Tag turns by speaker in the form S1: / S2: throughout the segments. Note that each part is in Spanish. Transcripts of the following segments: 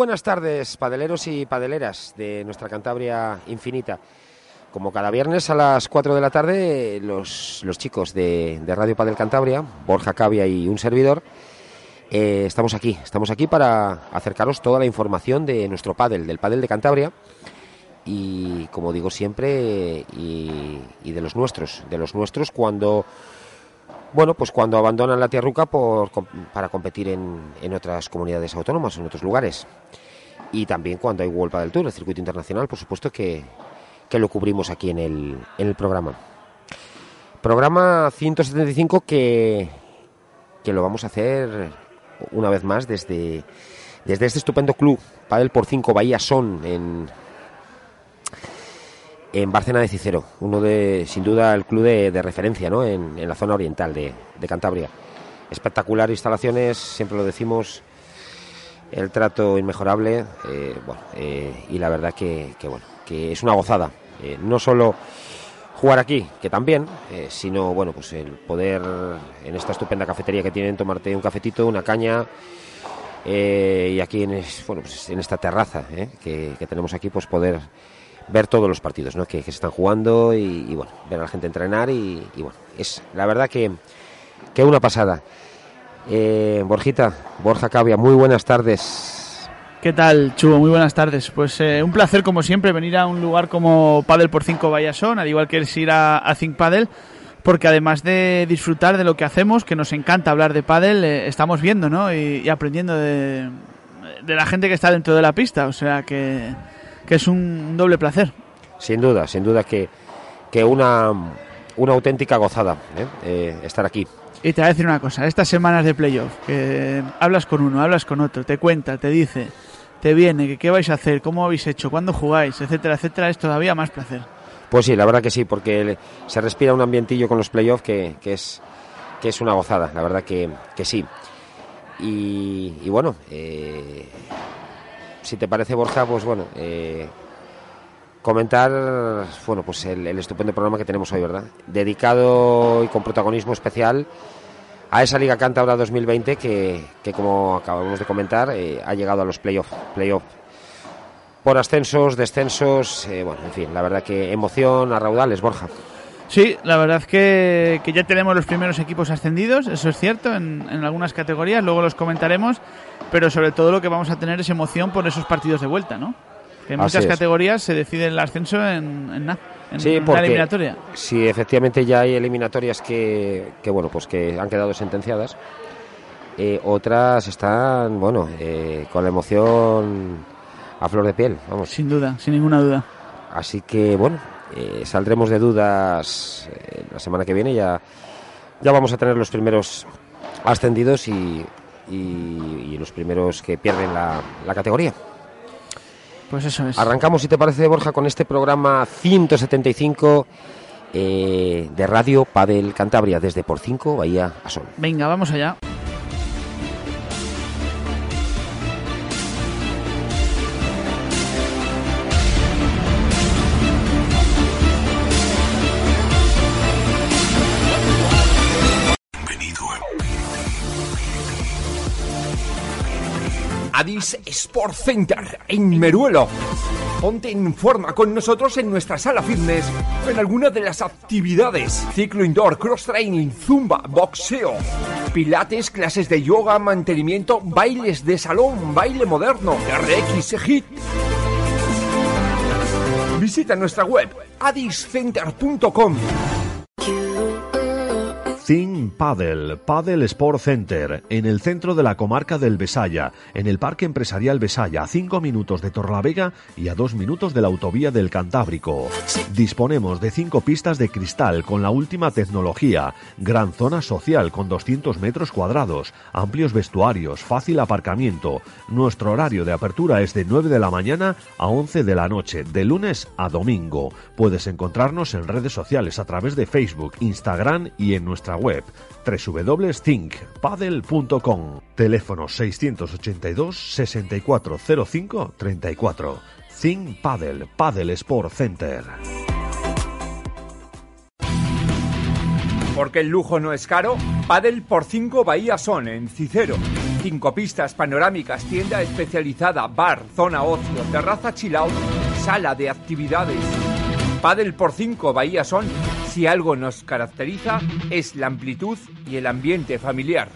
S1: Buenas tardes, padeleros y padeleras de nuestra Cantabria infinita. Como cada viernes a las 4 de la tarde, los, los chicos de, de Radio Padel Cantabria, Borja Cavia y un servidor, eh, estamos aquí. Estamos aquí para acercaros toda la información de nuestro padel, del padel de Cantabria. Y como digo siempre, y, y de los nuestros, de los nuestros cuando bueno, pues cuando abandonan la tierruca por, para competir en, en otras comunidades autónomas, en otros lugares. Y también cuando hay World del Tour, el circuito internacional, por supuesto que, que lo cubrimos aquí en el, en el programa. Programa 175 que, que lo vamos a hacer una vez más desde, desde este estupendo club, Padel por 5 Bahía Son, en, en Bárcena de Cicero, uno de, sin duda, el club de, referencia ¿no? en, la zona oriental de, de Cantabria. Espectacular instalaciones, siempre lo decimos, el trato inmejorable, eh, bueno, eh, y la verdad que, bueno, que es una gozada. Eh, no solo jugar aquí, que también, sino bueno, pues el poder en esta estupenda cafetería que tienen tomarte un cafetito, una caña. y aquí en, bueno, pues en esta terraza que tenemos aquí, pues poder ver todos los partidos ¿no? que, que se están jugando y, bueno, ver a la gente entrenar y, y, bueno, es la verdad que, que una pasada. Eh, Borjita, Borja Cavia, muy buenas tardes.
S2: ¿Qué tal, Chubo? Muy buenas tardes. Pues eh, un placer, como siempre, venir a un lugar como Padel por 5 Vallasón, al igual que es ir a, a Think Padel, porque además de disfrutar de lo que hacemos, que nos encanta hablar de Padel, eh, estamos viendo ¿no? y, y aprendiendo de, de la gente que está dentro de la pista, o sea que, que es un doble placer.
S1: Sin duda, sin duda que, que una, una auténtica gozada ¿eh? Eh, estar aquí.
S2: Y te voy a decir una cosa, estas semanas de playoff, que hablas con uno, hablas con otro, te cuenta, te dice, te viene, que qué vais a hacer, cómo habéis hecho, cuándo jugáis, etcétera, etcétera, es todavía más placer.
S1: Pues sí, la verdad que sí, porque se respira un ambientillo con los playoffs que, que, es, que es una gozada, la verdad que, que sí. Y, y bueno, eh, si te parece, Borja, pues bueno, eh, comentar bueno, pues el, estupendo programa que tenemos hoy, ¿verdad? Dedicado y con protagonismo especial a esa Liga Cántabra 2020 que, que como acabamos de comentar, eh, ha llegado a los playoffs. Playoff. Por ascensos, descensos, eh, bueno, en fin, la verdad que emoción a raudales, Borja.
S2: Sí, la verdad que, que ya tenemos los primeros equipos ascendidos, eso es cierto, en, en algunas categorías, luego los comentaremos, pero sobre todo lo que vamos a tener es emoción por esos partidos de vuelta, ¿no? Que en
S1: Así
S2: muchas
S1: es.
S2: categorías se decide el ascenso en, en, nada, en
S1: Sí,
S2: la eliminatoria.
S1: si efectivamente ya hay eliminatorias que, que bueno, pues que han quedado sentenciadas, eh, otras están, bueno, eh, con la emoción a flor de piel, vamos.
S2: Sin duda, sin ninguna duda.
S1: Así que, bueno, eh, saldremos de dudas eh, la semana que viene, ya, ya vamos a tener los primeros ascendidos y, y- y los primeros que pierden la, la categoría.
S2: Pues eso es.
S1: Arrancamos, si te parece, Borja, con este programa 175 eh, de Radio Padel Cantabria, desde por 5 Bahía a Sol.
S2: Venga, vamos allá.
S3: Adis Sport Center en Meruelo. Ponte en forma con nosotros en nuestra sala fitness en alguna de las actividades: ciclo indoor, cross training, zumba, boxeo, pilates, clases de yoga, mantenimiento, bailes de salón, baile moderno, RX HIT. Visita nuestra web adiscenter.com.
S4: Think Paddle, Paddle Sport Center, en el centro de la comarca del Besaya, en el Parque Empresarial Besaya, a 5 minutos de Torlavega y a 2 minutos de la autovía del Cantábrico. Disponemos de 5 pistas de cristal con la última tecnología, gran zona social con 200 metros cuadrados, amplios vestuarios, fácil aparcamiento. Nuestro horario de apertura es de 9 de la mañana a 11 de la noche, de lunes a domingo. Puedes encontrarnos en redes sociales a través de Facebook, Instagram y en nuestra web www.thinkpadel.com. Teléfono 682 6405 34. Think Paddle, Paddle Sport Center.
S3: Porque el lujo no es caro, Padel por 5 Bahía Son en Cicero. Cinco pistas panorámicas, tienda especializada, bar, zona ocio, terraza chill sala de actividades. Padel por 5 Bahía Son, si algo nos caracteriza, es la amplitud y el ambiente familiar.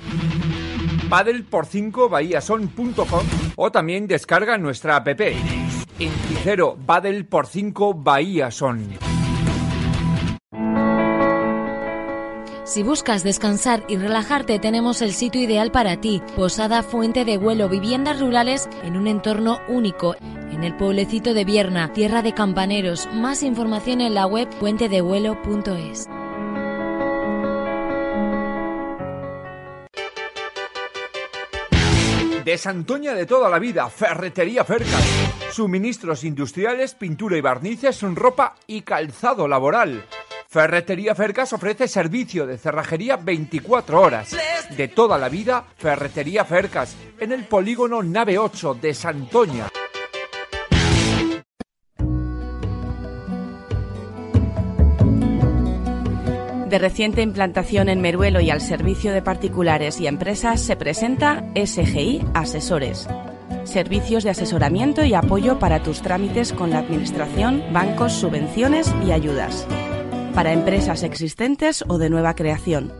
S3: Padel por 5 Son.com o también descarga nuestra app. En Cicero, Padel por 5 Bahía Son.
S5: Si buscas descansar y relajarte, tenemos el sitio ideal para ti. Posada Fuente de Vuelo, viviendas rurales en un entorno único. En el pueblecito de Vierna, tierra de campaneros. Más información en la web puentedevuelo.es.
S3: De Santoña de toda la vida, Ferretería Fercas. Suministros industriales, pintura y barnices, ropa y calzado laboral. Ferretería Fercas ofrece servicio de cerrajería 24 horas. De toda la vida, Ferretería Fercas, en el polígono Nave 8 de Santoña.
S6: De reciente implantación en Meruelo y al servicio de particulares y empresas se presenta SGI Asesores. Servicios de asesoramiento y apoyo para tus trámites con la Administración, bancos, subvenciones y ayudas. Para empresas existentes o de nueva creación.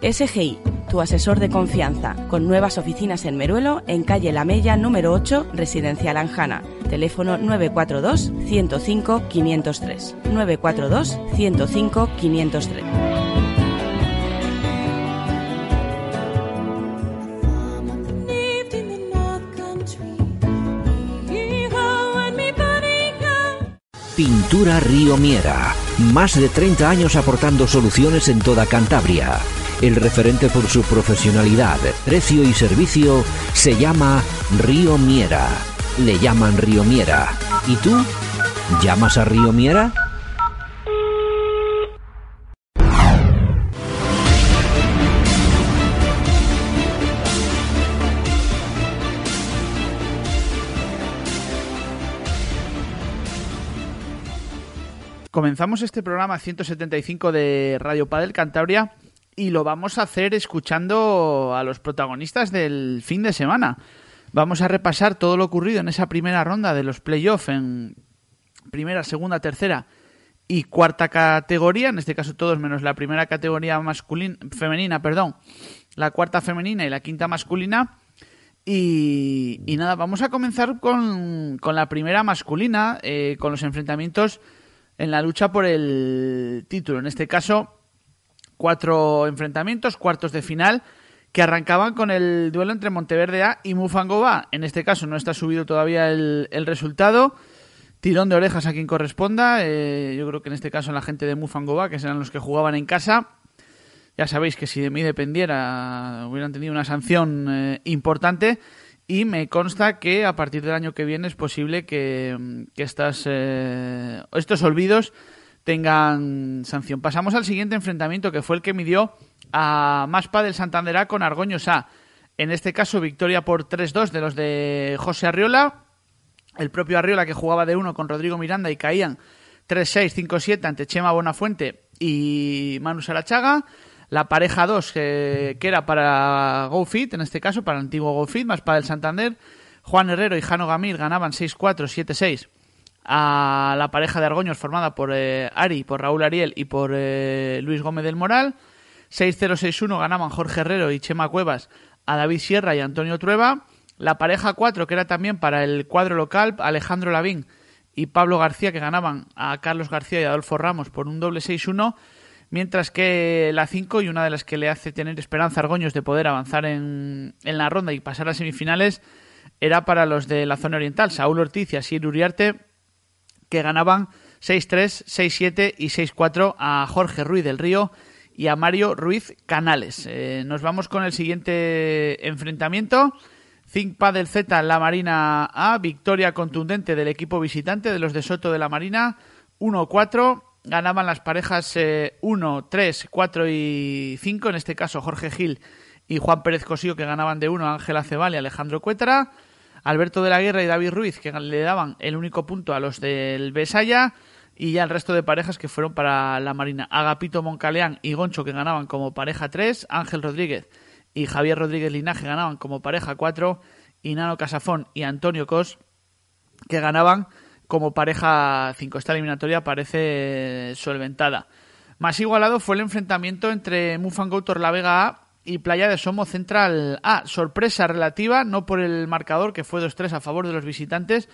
S6: SGI, tu asesor de confianza, con nuevas oficinas en Meruelo, en calle La Mella número 8, Residencial Anjana. Teléfono 942 105 503. 942 105 503.
S7: Pintura Río Miera. Más de 30 años aportando soluciones en toda Cantabria. El referente por su profesionalidad, precio y servicio se llama Río Miera. Le llaman Río Miera. ¿Y tú? ¿Llamas a Río Miera?
S2: Comenzamos este programa 175 de Radio Padel Cantabria y lo vamos a hacer escuchando a los protagonistas del fin de semana. Vamos a repasar todo lo ocurrido en esa primera ronda de los playoffs en primera, segunda, tercera y cuarta categoría, en este caso todos menos la primera categoría masculina, femenina, perdón, la cuarta femenina y la quinta masculina. Y, y nada, vamos a comenzar con, con la primera masculina, eh, con los enfrentamientos en la lucha por el título. En este caso, cuatro enfrentamientos, cuartos de final, que arrancaban con el duelo entre Monteverde A y Mufangoba. En este caso no está subido todavía el, resultado. Tirón de orejas a quien corresponda. Eh, yo creo que en este caso la gente de Mufangoba, que serán los que jugaban en casa. Ya sabéis que si de mí dependiera hubieran tenido una sanción eh, importante y me consta que a partir del año que viene es posible que, estas, eh, estos olvidos tengan sanción. Pasamos al siguiente enfrentamiento que fue el que midió a Maspa del Santander con Argoños A. En este caso, victoria por 3-2 de los de José Arriola. El propio Arriola que jugaba de uno con Rodrigo Miranda y caían 3-6, 5-7 ante Chema Bonafuente y Manu Sarachaga la pareja 2 que, era para GoFit, en este caso para el antiguo GoFit, más para el Santander. Juan Herrero y Jano Gamir ganaban 6-4, 7-6 a la pareja de Argoños formada por eh, Ari, por Raúl Ariel y por eh, Luis Gómez del Moral. 6-0-6-1 ganaban Jorge Herrero y Chema Cuevas a David Sierra y Antonio Trueba. La pareja 4, que era también para el cuadro local, Alejandro Lavín y Pablo García, que ganaban a Carlos García y Adolfo Ramos por un doble 6-1 mientras que la 5 y una de las que le hace tener esperanza a Argoños de poder avanzar en, en la ronda y pasar a semifinales era para los de la zona oriental, Saúl Ortiz y Asier Uriarte, que ganaban 6-3, 6-7 y 6-4 a Jorge Ruiz del Río y a Mario Ruiz Canales. Eh, nos vamos con el siguiente enfrentamiento. Zinc del Z, La Marina A, victoria contundente del equipo visitante de los de Soto de la Marina, 1-4. Ganaban las parejas 1, 3, 4 y 5, en este caso Jorge Gil y Juan Pérez Cosío, que ganaban de 1, Ángel Acebal y Alejandro Cuétara. Alberto de la Guerra y David Ruiz, que le daban el único punto a los del Besaya, y ya el resto de parejas que fueron para la Marina. Agapito Moncaleán y Goncho, que ganaban como pareja 3, Ángel Rodríguez y Javier Rodríguez Linaje ganaban como pareja 4, y Nano Casafón y Antonio Cos, que ganaban como pareja 5. Esta eliminatoria parece solventada. Más igualado fue el enfrentamiento entre Mufango Torlavega A y Playa de Somo Central A. Sorpresa relativa, no por el marcador que fue 2-3 a favor de los visitantes,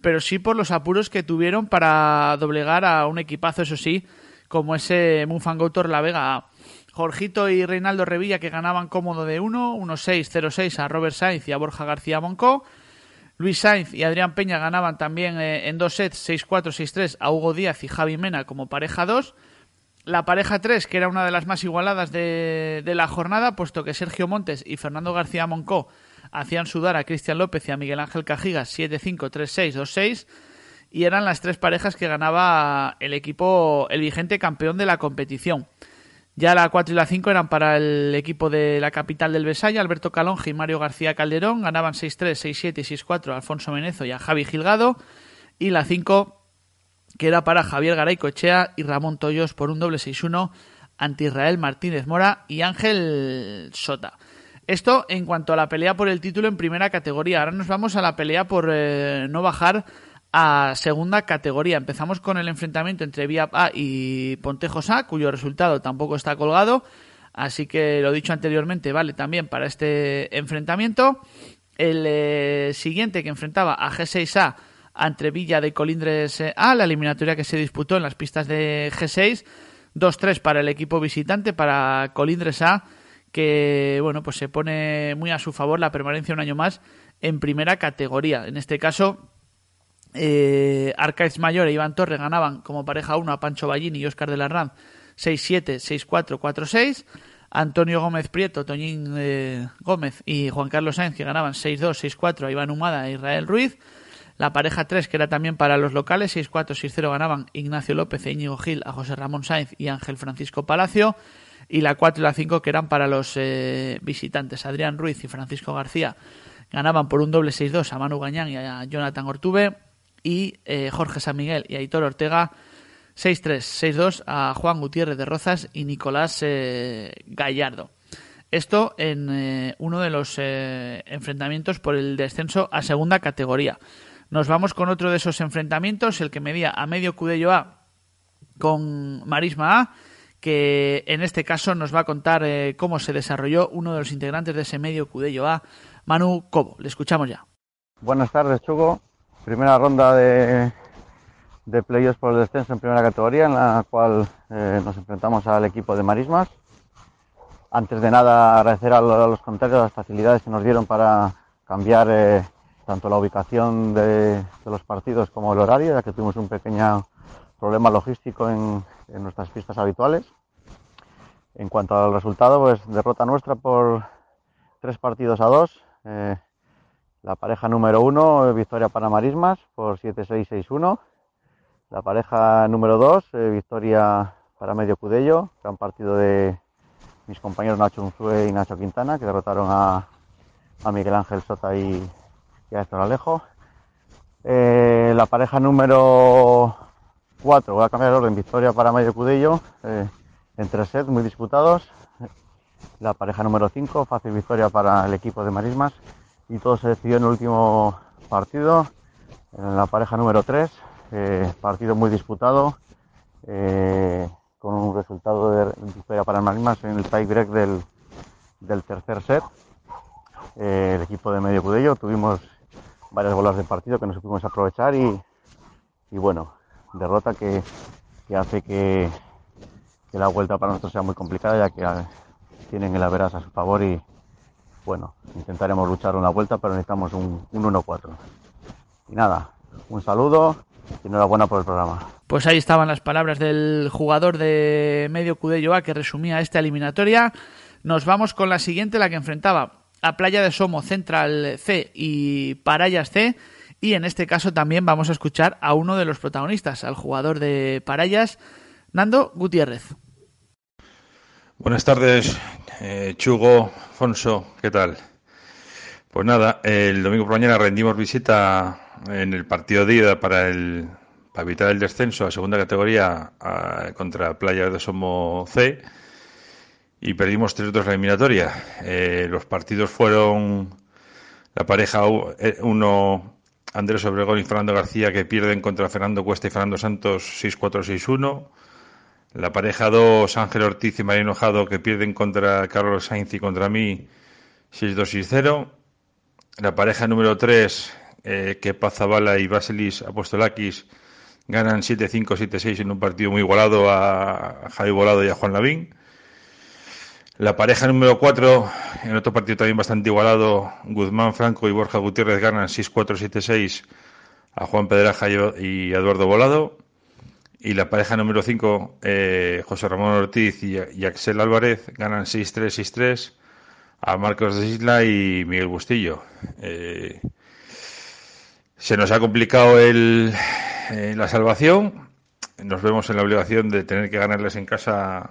S2: pero sí por los apuros que tuvieron para doblegar a un equipazo, eso sí, como ese Mufango Torlavega A. Jorgito y Reinaldo Revilla que ganaban cómodo de 1, 1-6, 0-6 a Robert Sainz y a Borja García Moncó. Luis Sainz y Adrián Peña ganaban también eh, en dos sets 6-4, 6-3 a Hugo Díaz y Javi Mena como pareja 2. La pareja 3, que era una de las más igualadas de, la jornada, puesto que Sergio Montes y Fernando García Moncó hacían sudar a Cristian López y a Miguel Ángel Cajigas 7-5, 3-6, 2-6. Y eran las tres parejas que ganaba el equipo, el vigente campeón de la competición. Ya la 4 y la 5 eran para el equipo de la capital del Besaya, Alberto Calonge y Mario García Calderón. Ganaban 6-3, 6-7 y 6-4 a Alfonso Menezo y a Javi Gilgado. Y la 5 que era para Javier Garay Cochea y Ramón Toyos por un doble 6-1 ante Israel Martínez Mora y Ángel Sota. Esto en cuanto a la pelea por el título en primera categoría. Ahora nos vamos a la pelea por eh, no bajar a segunda categoría. Empezamos con el enfrentamiento entre Vía A y Pontejos cuyo resultado tampoco está colgado. Así que lo dicho anteriormente vale también para este enfrentamiento. El eh, siguiente que enfrentaba a G6A entre Villa de Colindres A, la eliminatoria que se disputó en las pistas de G6. 2-3 para el equipo visitante, para Colindres A, que bueno, pues se pone muy a su favor la permanencia un año más en primera categoría. En este caso, eh, Arcaiz Mayor e Iván Torre ganaban como pareja 1 a Pancho Ballini y Oscar de la Ram 6-7, 6-4, 4-6. Antonio Gómez Prieto, Toñín eh, Gómez y Juan Carlos Sainz que ganaban 6-2, 6-4 a Iván Humada e Israel Ruiz. La pareja 3, que era también para los locales, 6-4, 6-0 ganaban Ignacio López e Íñigo Gil a José Ramón Sainz y Ángel Francisco Palacio. Y la 4 y la 5, que eran para los eh, visitantes, Adrián Ruiz y Francisco García, ganaban por un doble 6-2 a Manu Gañán y a Jonathan Ortube. Y eh, Jorge San Miguel y Aitor Ortega, 6-3, 6-2 a Juan Gutiérrez de Rozas y Nicolás eh, Gallardo. Esto en uno de los enfrentamientos por el descenso a segunda categoría. Nos vamos con otro de esos enfrentamientos, el que medía a medio Cudello A con Marisma A, que en este caso nos va a contar eh, cómo se desarrolló uno de los integrantes de ese medio Cudello A, Manu Cobo. Le escuchamos ya.
S8: Buenas tardes, Chugo. Primera ronda de, de playoffs por el descenso en primera categoría, en la cual eh, nos enfrentamos al equipo de Marismas. Antes de nada, agradecer a los contrarios las facilidades que nos dieron para cambiar eh, tanto la ubicación de, los partidos como el horario, ya que tuvimos un pequeño problema logístico en, nuestras pistas habituales. En cuanto al resultado, pues derrota nuestra por tres partidos a dos. Eh, la pareja número uno, victoria para Marismas por 7-6-6-1. La pareja número dos, eh, victoria para Medio Cudello, gran partido de mis compañeros Nacho Unzue y Nacho Quintana, que derrotaron a, a Miguel Ángel Sota y, ya esto lo alejo. Eh, la pareja número 4, voy a cambiar el orden, victoria para Mayo Cudello, eh, en sets muy disputados. La pareja número 5, fácil victoria para el equipo de Marismas. Y todo se decidió en el último partido, en la pareja número 3, eh, partido muy disputado, con un resultado de victoria para Marismas en el tie break del, del tercer set. el equipo de Medio Cudello tuvimos varias bolas de partido que no supimos aprovechar y, y bueno, derrota que, hace que, que la vuelta para nosotros sea muy complicada ya que eh, tienen el Averas a su favor y bueno, intentaremos luchar una vuelta, pero necesitamos un, un 1-4. Y nada, un saludo y enhorabuena por el programa.
S2: Pues ahí estaban las palabras del jugador de medio Cudello A que resumía esta eliminatoria. Nos vamos con la siguiente, la que enfrentaba a Playa de Somo Central C y Parayas C. Y en este caso también vamos a escuchar a uno de los protagonistas, al jugador de Parayas, Nando Gutiérrez.
S9: Buenas tardes, eh, Chugo, Fonso, ¿qué tal? Pues nada, el domingo por mañana rendimos visita en el partido de ida para, el, para evitar el descenso a segunda categoría contra Playas de Somo C y perdimos 3-2 la eliminatoria. Eh, los partidos fueron la pareja 1 eh, Andrés Obregón y Fernando García que pierden contra Fernando Cuesta y Fernando Santos 6-4-6-1. La pareja 2, Ángel Ortiz y María Enojado, que pierden contra Carlos Sainz y contra mí 6-2-6-0. La pareja número 3, eh, que Pazabala y Basilis Apostolakis ganan 7-5-7-6 en un partido muy igualado a Javi Volado y a Juan Lavín. La pareja número 4, en otro partido también bastante igualado, Guzmán Franco y Borja Gutiérrez ganan 6-4-7-6 a Juan Pedraja y Eduardo Volado. Y la pareja número 5, eh, José Ramón Ortiz y, Axel Álvarez, ganan 6-3-6-3 a Marcos de Isla y Miguel Bustillo. Eh, se nos ha complicado el, eh, la salvación. Nos vemos en la obligación de tener que ganarles en casa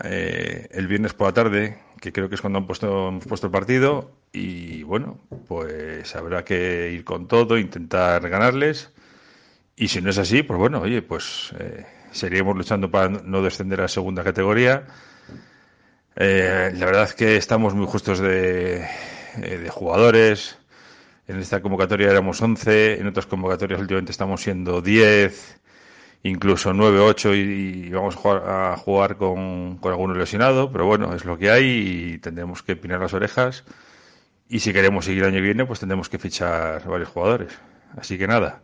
S9: el viernes por la tarde, que creo que es cuando han puesto, hemos puesto el partido. Y bueno, pues habrá que ir con todo, intentar ganarles y si no es así, pues bueno, oye, pues eh, luchando para no descender a segunda categoría. Eh, la verdad es que estamos muy justos de, eh, de, jugadores. En esta convocatoria éramos 11, en otras convocatorias últimamente estamos siendo 10, incluso 9, 8 y, vamos a jugar, a jugar con, con alguno lesionado, pero bueno, es lo que hay y tendremos que pinar las orejas. Y si queremos seguir el año que viene, pues tendremos que fichar varios jugadores. Así que nada.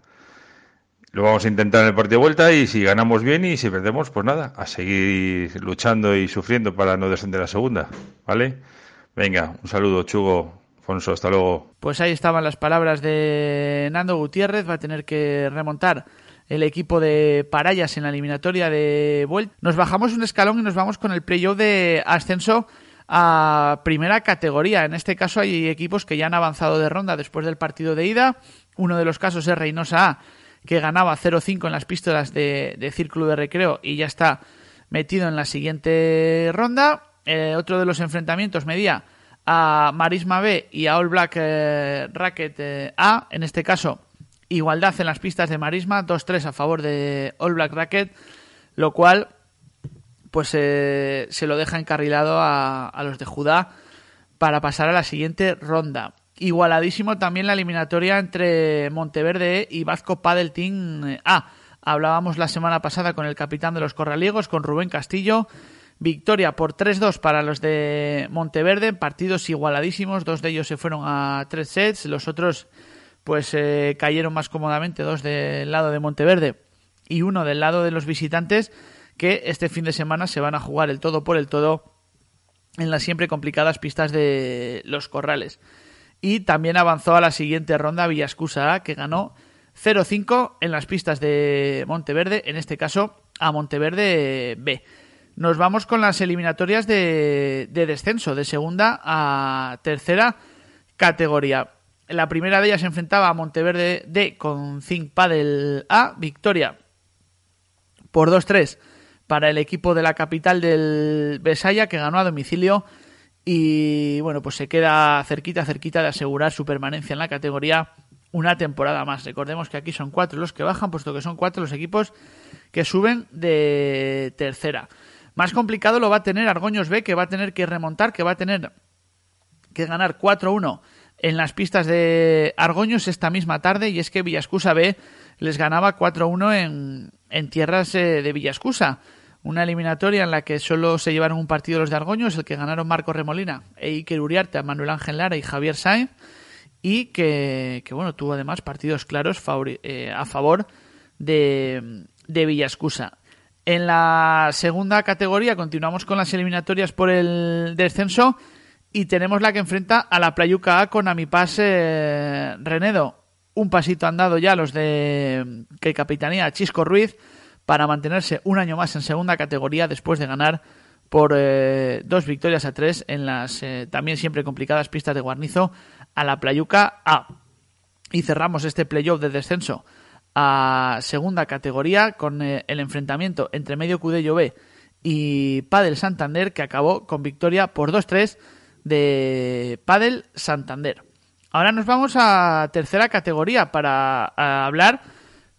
S9: Lo vamos a intentar en el partido de vuelta y si ganamos bien y si perdemos, pues nada, a seguir luchando y sufriendo para no descender a segunda, ¿vale? Venga, un saludo, Chugo, Fonso, hasta luego.
S2: Pues ahí estaban las palabras de Nando Gutiérrez, va a tener que remontar el equipo de Parayas en la eliminatoria de vuelta. Nos bajamos un escalón y nos vamos con el playoff de ascenso a primera categoría. En este caso hay equipos que ya han avanzado de ronda después del partido de ida. Uno de los casos es Reynosa A que ganaba 0-5 en las pistolas de, Círculo de Recreo y ya está metido en la siguiente ronda. Eh, otro de los enfrentamientos medía a Marisma B y a All Black eh, Racket eh, A. En este caso, igualdad en las pistas de Marisma, 2-3 a favor de All Black Racket, lo cual pues se lo deja encarrilado a, a los de Judá para pasar a la siguiente ronda. Igualadísimo también la eliminatoria entre Monteverde y Vasco Padel Team A. Hablábamos la semana pasada con el capitán de los Corraliegos, con Rubén Castillo. Victoria por 3-2 para los de Monteverde, partidos igualadísimos, dos de ellos se fueron a tres sets, los otros pues eh, cayeron más cómodamente, dos del lado de Monteverde y uno del lado de los visitantes, que este fin de semana se van a jugar el todo por el todo en las siempre complicadas pistas de los Corrales y también avanzó a la siguiente ronda Villascusa A, que ganó 0-5 en las pistas de Monteverde, en este caso a Monteverde B. Nos vamos con las eliminatorias de, descenso, de segunda a tercera categoría. La primera de ellas se enfrentaba a Monteverde D con Zinc Padel A, victoria por 2-3 para el equipo de la capital del Besaya, que ganó a domicilio y bueno, pues se queda cerquita, cerquita de asegurar su permanencia en la categoría una temporada más. Recordemos que aquí son cuatro los que bajan, puesto que son cuatro los equipos que suben de tercera. Más complicado lo va a tener Argoños B, que va a tener que remontar, que va a tener que ganar 4-1 en las pistas de Argoños esta misma tarde, y es que Villascusa B les ganaba 4-1 en, en tierras eh, de Villascusa una eliminatoria en la que solo se llevaron un partido los de Argoños, el que ganaron Marco Remolina e Iker Uriarte, Manuel Ángel Lara y Javier Sainz, y que, bueno, tuvo además partidos claros eh, a favor de, de Villascusa. En la segunda categoría continuamos con las eliminatorias por el descenso y tenemos la que enfrenta a la Playuca A con Amipas eh, Renedo. Un pasito han dado ya los de que capitanía Chisco Ruiz para mantenerse un año más en segunda categoría después de ganar por eh, dos victorias a tres en las eh, también siempre complicadas pistas de Guarnizo a la Playuca A. Y cerramos este playoff de descenso a segunda categoría con eh, el enfrentamiento entre Medio Cudello B y Padel Santander que acabó con victoria por 2-3 de Padel Santander. Ahora nos vamos a tercera categoría para hablar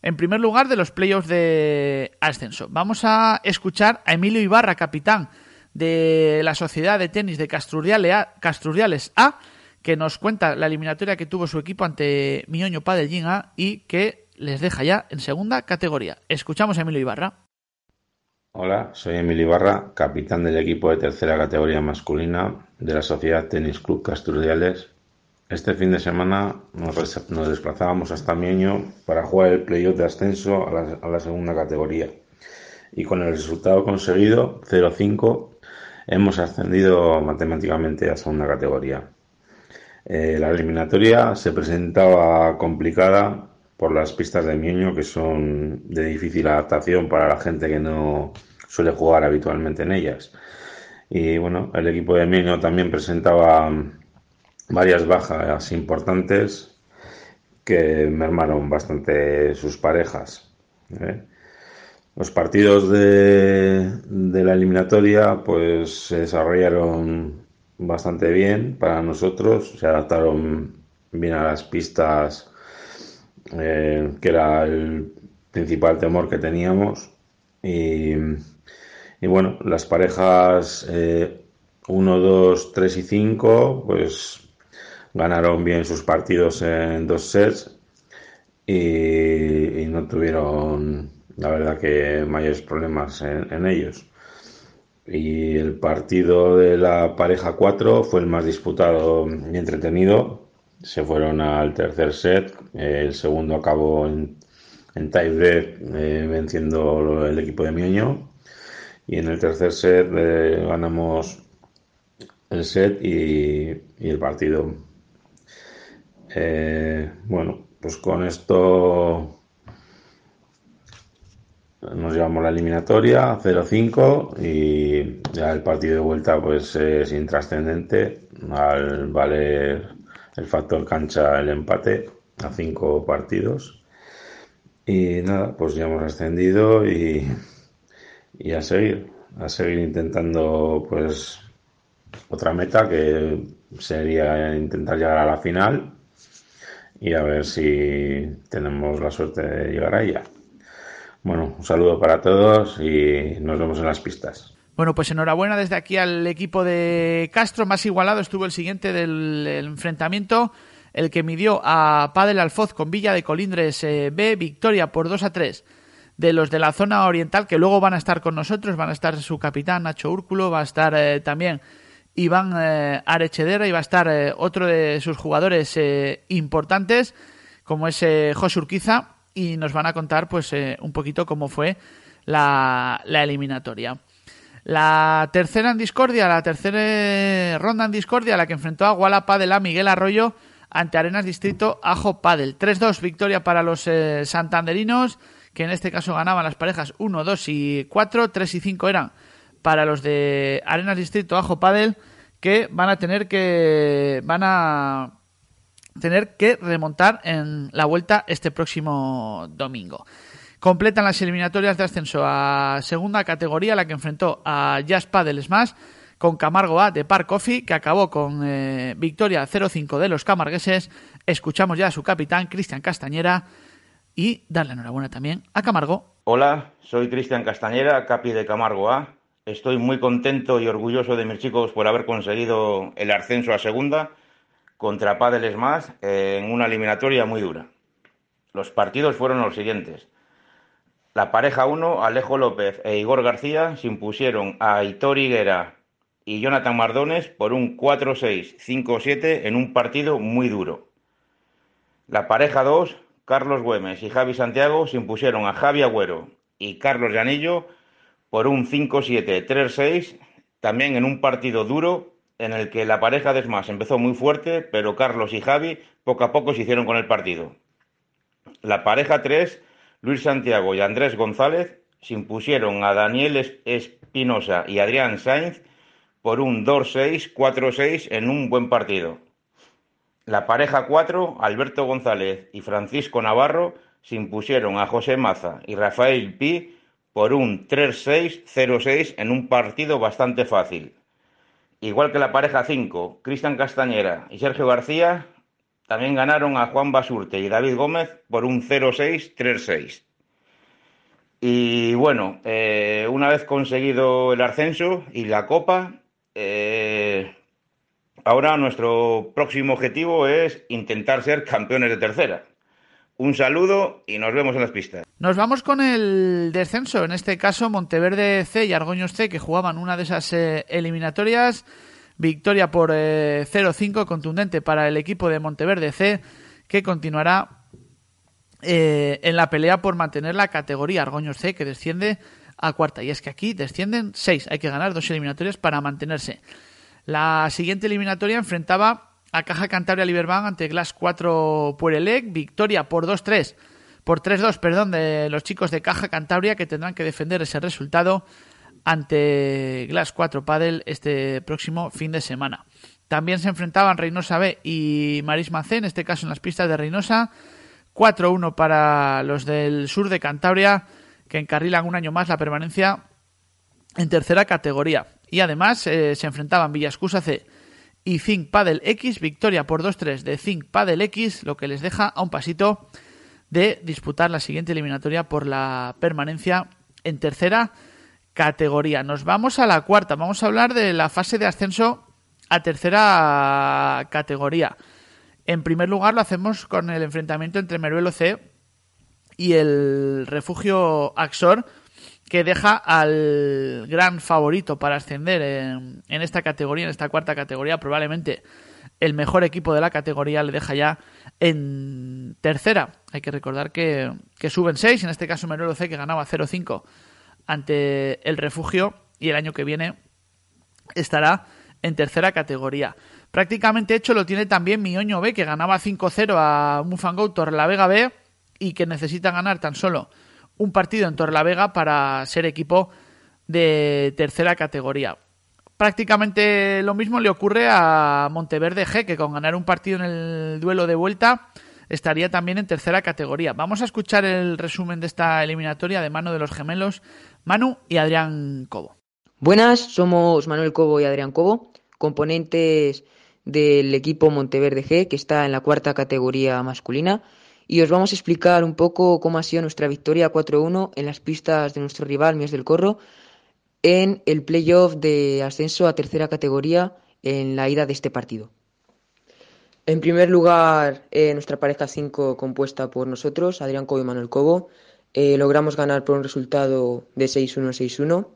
S2: en primer lugar de los playoffs de ascenso. Vamos a escuchar a Emilio Ibarra, capitán de la Sociedad de Tenis de Castruriales A, que nos cuenta la eliminatoria que tuvo su equipo ante Miñoño Padellín A y que les deja ya en segunda categoría. Escuchamos a Emilio Ibarra.
S10: Hola, soy Emilio Ibarra, capitán del equipo de tercera categoría masculina de la Sociedad Tenis Club Casturdiales. Este fin de semana nos, desplazábamos hasta Mieño para jugar el playoff de ascenso a la, segunda categoría. Y con el resultado conseguido, 0-5, hemos ascendido matemáticamente a segunda categoría. Eh, la eliminatoria se presentaba complicada por las pistas de Mieño que son de difícil adaptación para la gente que no suele jugar habitualmente en ellas. Y bueno, el equipo de Mieño también presentaba varias bajas importantes que mermaron bastante sus parejas. ¿eh? Los partidos de, de, la eliminatoria pues se desarrollaron bastante bien para nosotros, se adaptaron bien a las pistas eh, que era el principal temor que teníamos. Y, bueno, las parejas 1, 2, 3 y 5, pues ganaron bien sus partidos en dos sets y, no tuvieron, la verdad, que mayores problemas en, ellos. Y el partido de la pareja 4 fue el más disputado y entretenido, se fueron al tercer set. el segundo acabó en, en tiebreak eh, venciendo el equipo de Mioño. Y en el tercer set eh, ganamos el set y, el partido. Eh, bueno, pues con esto nos llevamos la eliminatoria 0-5 y ya el partido de vuelta pues es intrascendente al valer el factor cancha el empate a cinco partidos. Y nada, pues ya hemos ascendido y, y a seguir, a seguir intentando pues otra meta que sería intentar llegar a la final y a ver si tenemos la suerte de llegar a ella. Bueno, un saludo para todos y nos vemos en las pistas.
S2: Bueno, pues enhorabuena desde aquí al equipo de Castro. Más igualado estuvo el siguiente del enfrentamiento, el que midió a Padel Alfoz con Villa de Colindres eh, B, victoria por 2 a 3 de los de la zona oriental, que luego van a estar con nosotros, van a estar su capitán Nacho Úrculo, va a estar eh, también Iván eh, Arechedera y va a estar otro de sus jugadores importantes, como es José Urquiza, y nos van a contar pues un poquito cómo fue la eliminatoria. La tercera en discordia, la tercera ronda en discordia, la que enfrentó a Guala Padel a Miguel Arroyo ante Arenas Distrito Ajo Padel. 3-2 victoria para los eh, santanderinos, que en este caso ganaban las parejas 1, 2 y 4, 3 y 5 eran para los de Arenas Distrito Ajo Padel, que van a tener que van a tener que remontar en la vuelta este próximo domingo. Completan las eliminatorias de ascenso a segunda categoría, la que enfrentó a Jazz Padel Smash con Camargo A de Par Coffee, que acabó con eh, victoria 0-5 de los camargueses. Escuchamos ya a su capitán, Cristian Castañera, y darle enhorabuena también a Camargo.
S11: Hola, soy Cristian Castañera, capi de Camargo A. Estoy muy contento y orgulloso de mis chicos por haber conseguido el ascenso a segunda contra Padel Smash en una eliminatoria muy dura. Los partidos fueron los siguientes. La pareja 1, Alejo López e Igor García, se impusieron a Aitor Higuera y Jonathan Mardones por un 4-6, 5-7 en un partido muy duro. La pareja 2, Carlos Güemes y Javi Santiago, se impusieron a Javi Agüero y Carlos Llanillo por un 5-7-3-6, también en un partido duro en el que la pareja de Smash empezó muy fuerte, pero Carlos y Javi poco a poco se hicieron con el partido. La pareja 3, Luis Santiago y Andrés González, se impusieron a Daniel Espinosa y Adrián Sainz por un 2-6, 4-6 en un buen partido. La pareja 4, Alberto González y Francisco Navarro, se impusieron a José Maza y Rafael Pi por un 3-6, 0-6 en un partido bastante fácil. Igual que la pareja 5, Cristian Castañera y Sergio García, también ganaron a Juan Basurte y David Gómez por un 0-6, 3-6. Y bueno, eh, una vez conseguido el ascenso y la copa, eh, ahora nuestro próximo objetivo es intentar ser campeones de tercera. Un saludo y nos vemos en las pistas.
S2: Nos vamos con el descenso, en este caso Monteverde C y Argoños C, que jugaban una de esas eh, eliminatorias. Victoria por 0-5 eh, contundente para el equipo de Monteverde C, que continuará en la pelea por mantener la categoría Argoños C, que desciende a cuarta. Y es que aquí descienden seis. Hay que ganar dos eliminatorias para mantenerse. La siguiente eliminatoria enfrentaba a Caja Cantabria Liberbank ante Glass 4 Puerelec. Victoria por 2-3. Por 3-2, perdón, de los chicos de Caja Cantabria que tendrán que defender ese resultado ante Glass 4 Padel este próximo fin de semana. También se enfrentaban Reynosa B y Marisma C, en este caso en las pistas de Reynosa. 4-1 para los del sur de Cantabria que encarrilan un año más la permanencia en tercera categoría. Y además eh, se enfrentaban Villascusa C y Zinc Padel X, victoria por 2-3 de Zinc Padel X, lo que les deja a un pasito de disputar la siguiente eliminatoria por la permanencia en tercera categoría. Nos vamos a la cuarta, vamos a hablar de la fase de ascenso a tercera categoría. En primer lugar lo hacemos con el enfrentamiento entre Meruelo C y el refugio Axor, que deja al gran favorito para ascender en, esta categoría, en esta cuarta categoría, probablemente el mejor equipo de la categoría le deja ya en tercera. Hay que recordar que, suben seis, en este caso Menudo C que ganaba 0-5 ante el refugio y el año que viene estará en tercera categoría. Prácticamente hecho lo tiene también Mioño B que ganaba 5-0 a Mufango La Vega B y que necesita ganar tan solo un partido en Torlavega para ser equipo de tercera categoría. Prácticamente lo mismo le ocurre a Monteverde G, que con ganar un partido en el duelo de vuelta estaría también en tercera categoría. Vamos a escuchar el resumen de esta eliminatoria de mano de los gemelos Manu y Adrián Cobo.
S12: Buenas, somos Manuel Cobo y Adrián Cobo, componentes del equipo Monteverde G, que está en la cuarta categoría masculina y os vamos a explicar un poco cómo ha sido nuestra victoria 4-1 en las pistas de nuestro rival Mies del Corro en el playoff de ascenso a tercera categoría en la ida de este partido. En primer lugar, eh, nuestra pareja 5 compuesta por nosotros, Adrián Cobo y Manuel Cobo, eh, logramos ganar por un resultado de 6-1-6-1.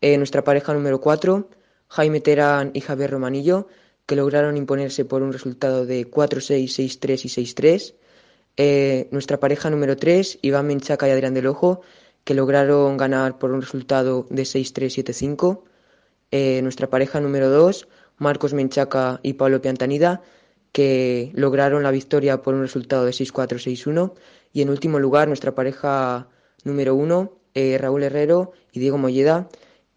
S12: Eh, nuestra pareja número 4, Jaime Terán y Javier Romanillo, que lograron imponerse por un resultado de 4-6, 6-3 y 6-3. Eh, nuestra pareja número 3, Iván Menchaca y Adrián del Ojo, que lograron ganar por un resultado de 6-3-7-5. Eh, nuestra pareja número 2, Marcos Menchaca y Pablo Piantanida, que lograron la victoria por un resultado de 6-4-6-1. Y en último lugar, nuestra pareja número 1, eh, Raúl Herrero y Diego Molleda,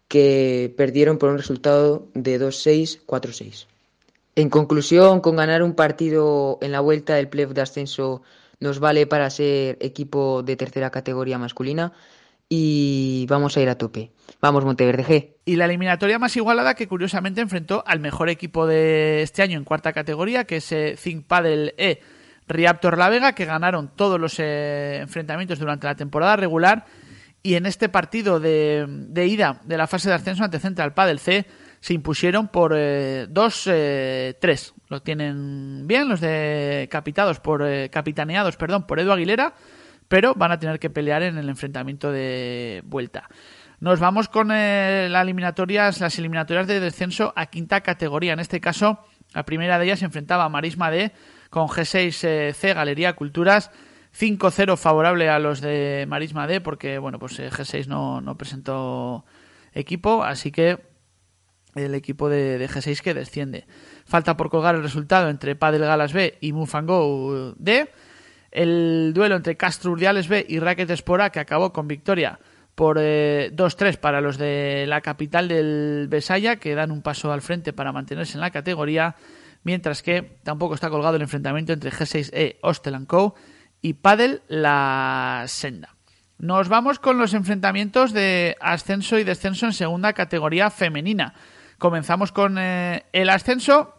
S12: que perdieron por un resultado de 2-6-4-6. En conclusión, con ganar un partido en la vuelta del playoff de ascenso nos vale para ser equipo de tercera categoría masculina y vamos a ir a tope. Vamos Monteverde G.
S2: Y la eliminatoria más igualada que curiosamente enfrentó al mejor equipo de este año en cuarta categoría, que es eh, Zinc Padel E Riaptor La Vega, que ganaron todos los eh, enfrentamientos durante la temporada regular. Y en este partido de, de, ida de la fase de ascenso ante Central Padel C se impusieron por 2-3. Eh, lo tienen bien los de capitados por eh, capitaneados, perdón, por Edu Aguilera, pero van a tener que pelear en el enfrentamiento de vuelta. Nos vamos con eh, las eliminatorias, las eliminatorias de descenso a quinta categoría. En este caso, la primera de ellas se enfrentaba a Marisma D con G6C Galería Culturas 5-0 favorable a los de Marisma D porque bueno pues eh, G6 no, no presentó equipo así que el equipo de, de, G6 que desciende falta por colgar el resultado entre Padel Galas B y Mufango D el duelo entre Castro Urdiales B y Racket Espora que acabó con victoria por eh, 2-3 para los de la capital del Besaya que dan un paso al frente para mantenerse en la categoría mientras que tampoco está colgado el enfrentamiento entre G6E Hostel Co y Padel La Senda. Nos vamos con los enfrentamientos de ascenso y descenso en segunda categoría femenina. Comenzamos con eh, el ascenso,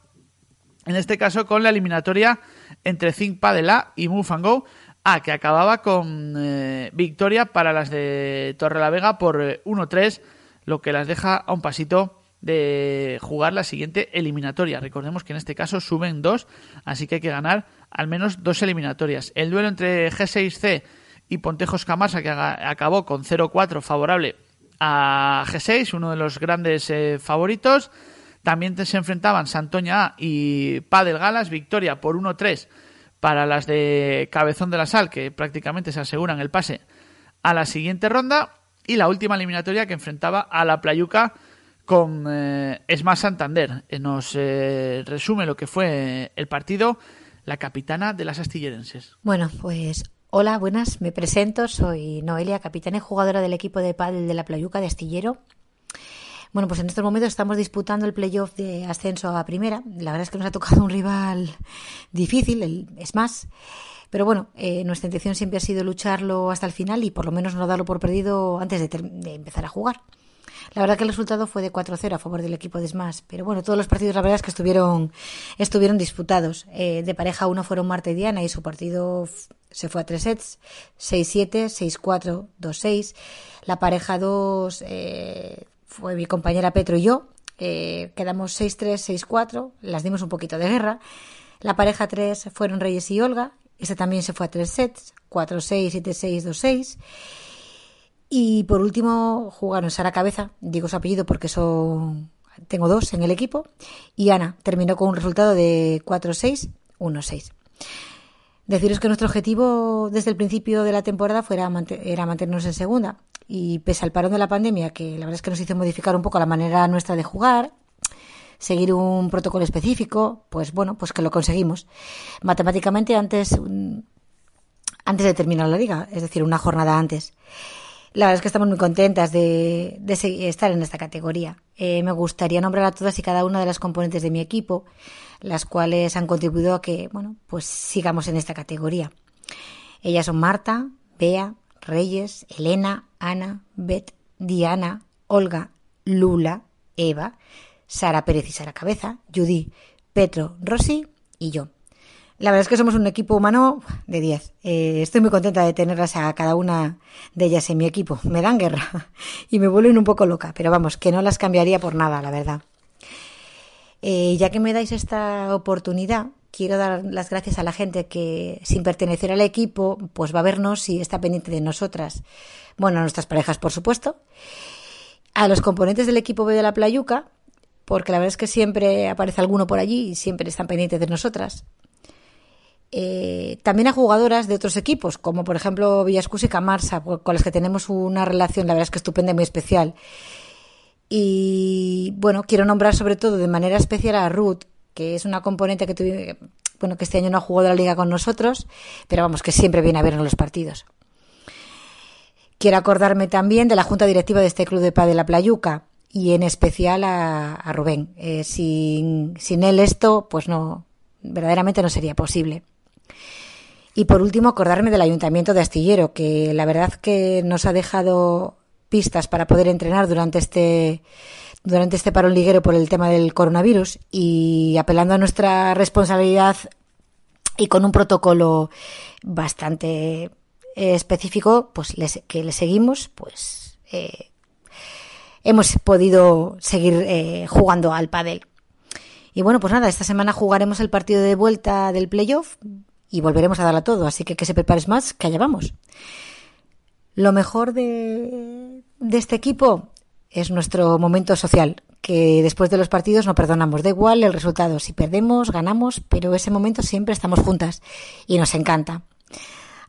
S2: en este caso con la eliminatoria entre Think Padel A y Move and Go, A, que acababa con eh, victoria para las de Torrelavega por 1-3, lo que las deja a un pasito de jugar la siguiente eliminatoria. Recordemos que en este caso suben dos, así que hay que ganar al menos dos eliminatorias. El duelo entre G6C y Pontejos Camasa, que acabó con 0-4 favorable a G6, uno de los grandes eh, favoritos. También se enfrentaban Santoña A y Padel Galas, victoria por 1-3 para las de Cabezón de la Sal, que prácticamente se aseguran el pase a la siguiente ronda. Y la última eliminatoria que enfrentaba a la Playuca con eh, Esma Santander. Eh, nos eh, resume lo que fue el partido la capitana de las astillerenses.
S13: Bueno, pues hola, buenas, me presento, soy Noelia, capitana y jugadora del equipo de pádel de la Playuca de Astillero. Bueno, pues en estos momentos estamos disputando el playoff de ascenso a primera. La verdad es que nos ha tocado un rival difícil, es más. Pero bueno, eh, nuestra intención siempre ha sido lucharlo hasta el final y por lo menos no darlo por perdido antes de empezar a jugar. La verdad que el resultado fue de 4-0 a favor del equipo de Smash, pero bueno, todos los partidos la verdad es que estuvieron, estuvieron disputados. Eh, de pareja uno fueron Marta y Diana y su partido se fue a tres sets, 6-7, 6-4, 2-6. La pareja 2 eh, fue mi compañera Petro y yo, eh, quedamos 6-3, 6-4, las dimos un poquito de guerra. La pareja 3 fueron Reyes y Olga, ese también se fue a tres sets, 4-6, 7-6, 2-6. Y por último jugaron Sara Cabeza, digo su apellido porque son tengo dos en el equipo, y Ana terminó con un resultado de 4-6, 1-6. Deciros que nuestro objetivo desde el principio de la temporada fuera era mantenernos en segunda y pese al parón de la pandemia, que la verdad es que nos hizo modificar un poco la manera nuestra de jugar, seguir un protocolo específico, pues bueno, pues que lo conseguimos. Matemáticamente antes, antes de terminar la liga, es decir, una jornada antes. La verdad es que estamos muy contentas de, estar en esta categoría. Eh, me gustaría nombrar a todas y cada una de las componentes de mi equipo, las cuales han contribuido a que, bueno, pues sigamos en esta categoría. Ellas son Marta, Bea, Reyes, Elena, Ana, Beth, Diana, Olga, Lula, Eva, Sara Pérez y Sara Cabeza, Judy, Petro, Rosy y yo. La verdad es que somos un equipo humano de 10. Eh, estoy muy contenta de tenerlas a cada una de ellas en mi equipo. Me dan guerra y me vuelven un poco loca, pero vamos, que no las cambiaría por nada, la verdad. Eh, ya que me dais esta oportunidad, quiero dar las gracias a la gente que, sin pertenecer al equipo, pues va a vernos y está pendiente de nosotras. Bueno, a nuestras parejas, por supuesto. A los componentes del equipo B de la Playuca, porque la verdad es que siempre aparece alguno por allí y siempre están pendientes de nosotras. Eh, también a jugadoras de otros equipos, como por ejemplo Villascus y Camarsa, con las que tenemos una relación, la verdad es que estupenda y muy especial. Y bueno, quiero nombrar sobre todo de manera especial a Ruth, que es una componente que tuve, bueno, que este año no ha jugado la liga con nosotros, pero vamos, que siempre viene a vernos los partidos. Quiero acordarme también de la junta directiva de este club de Paz de la Playuca y en especial a, a Rubén. Eh, sin, sin él esto, pues no, verdaderamente no sería posible. Y por último, acordarme del Ayuntamiento de Astillero, que la verdad que nos ha dejado pistas para poder entrenar durante este durante este parón liguero por el tema del coronavirus y apelando a nuestra responsabilidad y con un protocolo bastante específico, pues que le seguimos, pues eh, hemos podido seguir eh, jugando al pádel. Y bueno, pues nada, esta semana jugaremos el partido de vuelta del playoff y volveremos a darla todo, así que que se prepares más, que allá vamos. Lo mejor de, de este equipo es nuestro momento social, que después de los partidos no perdonamos, da igual el resultado, si perdemos, ganamos, pero ese momento siempre estamos juntas y nos encanta.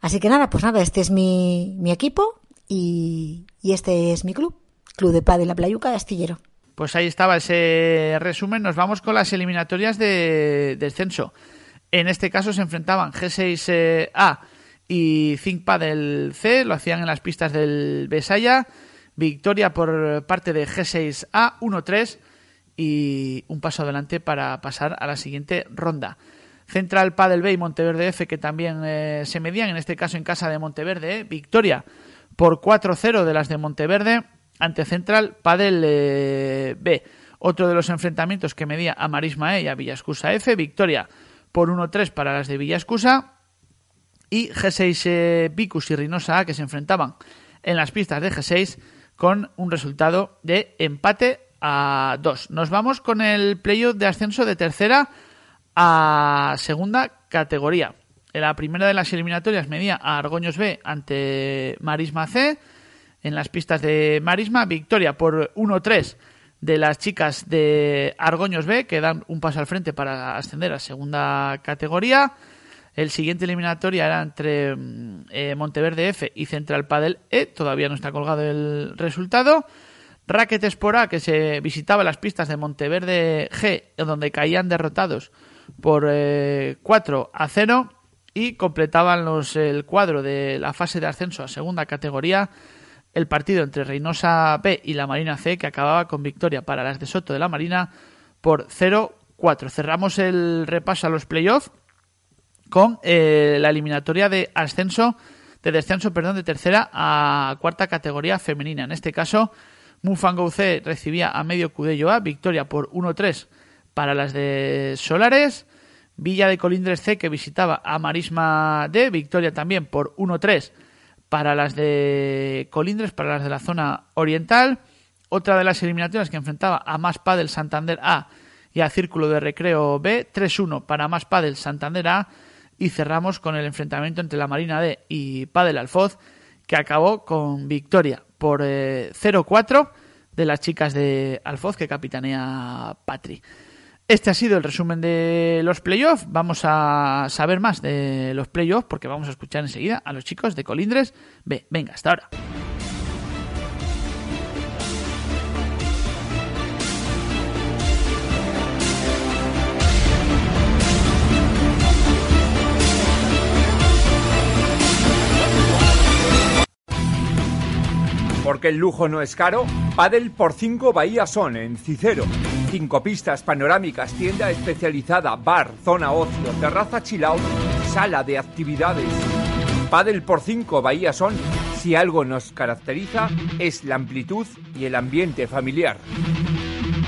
S13: Así que nada, pues nada, este es mi, mi equipo y, y este es mi club, Club de Paz de la Playuca de Astillero.
S2: Pues ahí estaba ese resumen. Nos vamos con las eliminatorias de descenso. En este caso se enfrentaban G6A y Think del C, lo hacían en las pistas del Besaya. Victoria por parte de G6A 1-3 y un paso adelante para pasar a la siguiente ronda. Central Padel B y Monteverde F que también eh, se medían, en este caso en casa de Monteverde. Victoria por 4-0 de las de Monteverde ante Central Padel eh, B. Otro de los enfrentamientos que medía a Marisma E y a Villascusa F. Victoria por 1-3 para las de Villascusa. Y G6 eh, Vicus y Rinosa que se enfrentaban en las pistas de G6 con un resultado de empate a 2. Nos vamos con el playoff de ascenso de tercera a segunda categoría. En la primera de las eliminatorias medía a Argoños B ante Marisma C. En las pistas de Marisma, victoria por 1-3 de las chicas de Argoños B, que dan un paso al frente para ascender a segunda categoría. El siguiente eliminatoria era entre mm, eh, Monteverde F y Central Padel E. Todavía no está colgado el resultado. Racket Espora, que se visitaba las pistas de Monteverde G, donde caían derrotados por 4 eh, a 0 y completaban los, el cuadro de la fase de ascenso a segunda categoría el partido entre Reynosa B y la Marina C que acababa con victoria para las de Soto de la Marina por 0-4. Cerramos el repaso a los playoffs con eh, la eliminatoria de ascenso de descenso, perdón, de tercera a cuarta categoría femenina. En este caso, Mufango C recibía a medio Cudello A, victoria por 1-3 para las de Solares. Villa de Colindres C que visitaba a Marisma D, victoria también por 1-3 para las de Colindres, para las de la zona oriental. Otra de las eliminatorias que enfrentaba a Más Padel Santander A y a Círculo de Recreo B, 3-1 para Más Padel Santander A. Y cerramos con el enfrentamiento entre la Marina D y Padel Alfoz, que acabó con victoria por 0-4 eh, de las chicas de Alfoz que capitanea Patri. Este ha sido el resumen de los playoffs. Vamos a saber más de los playoffs porque vamos a escuchar enseguida a los chicos de Colindres. Ve, venga, hasta ahora.
S3: Porque el lujo no es caro, Padel por 5 Bahía Son en Cicero. Cinco pistas panorámicas, tienda especializada, bar, zona ocio, terraza chill out, sala de actividades. Padel por 5 Bahía Son, si algo nos caracteriza, es la amplitud y el ambiente familiar.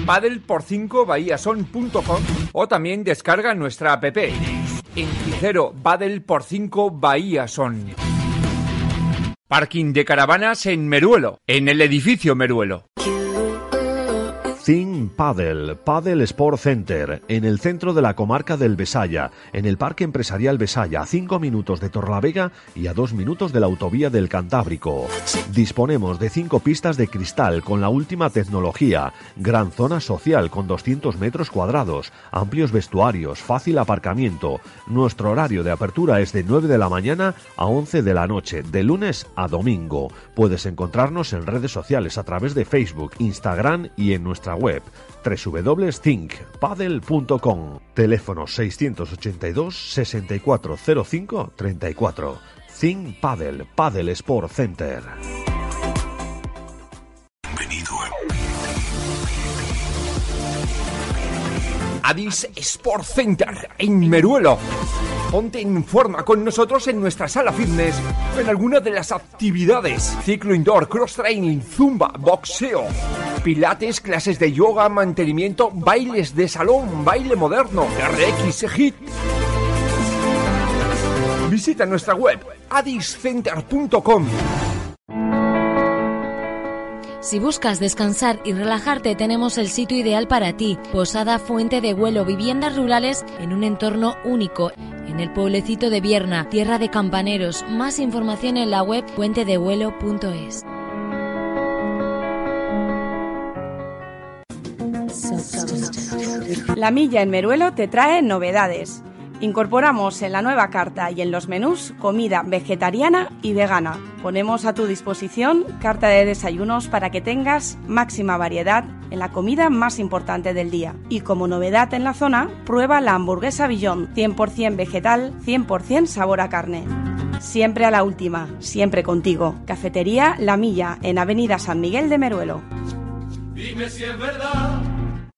S3: Padel por 5 Son.com o también descarga nuestra app. En Cicero, Padel por 5 Bahía Son. Parking de caravanas en Meruelo, en el edificio Meruelo.
S4: Think Paddle, Paddle Sport Center, en el centro de la comarca del Besaya, en el Parque Empresarial Besaya, a 5 minutos de Torlavega y a 2 minutos de la autovía del Cantábrico. Disponemos de 5 pistas de cristal con la última tecnología, gran zona social con 200 metros cuadrados, amplios vestuarios, fácil aparcamiento. Nuestro horario de apertura es de 9 de la mañana a 11 de la noche, de lunes a domingo. Puedes encontrarnos en redes sociales a través de Facebook, Instagram y en nuestra web www.thinkpadel.com. Teléfono 682 6405 34. Think Padel, Padel Sport Center.
S3: Addis Sport Center en Meruelo. Ponte en forma con nosotros en nuestra sala fitness en alguna de las actividades: ciclo indoor, cross training, zumba, boxeo, pilates, clases de yoga, mantenimiento, bailes de salón, baile moderno, RX, HIT. Visita nuestra web addiscenter.com
S5: si buscas descansar y relajarte, tenemos el sitio ideal para ti. Posada Fuente de Vuelo, viviendas rurales en un entorno único. En el pueblecito de Vierna, tierra de campaneros. Más información en la web puentedevuelo.es.
S6: La Milla en Meruelo te trae novedades. Incorporamos en la nueva carta y en los menús comida vegetariana y vegana. Ponemos a tu disposición carta de desayunos para que tengas máxima variedad en la comida más importante del día. Y como novedad en la zona, prueba la hamburguesa Billón, 100% vegetal, 100% sabor a carne. Siempre a la última, siempre contigo. Cafetería La Milla, en Avenida San Miguel de Meruelo.
S14: Dime si es verdad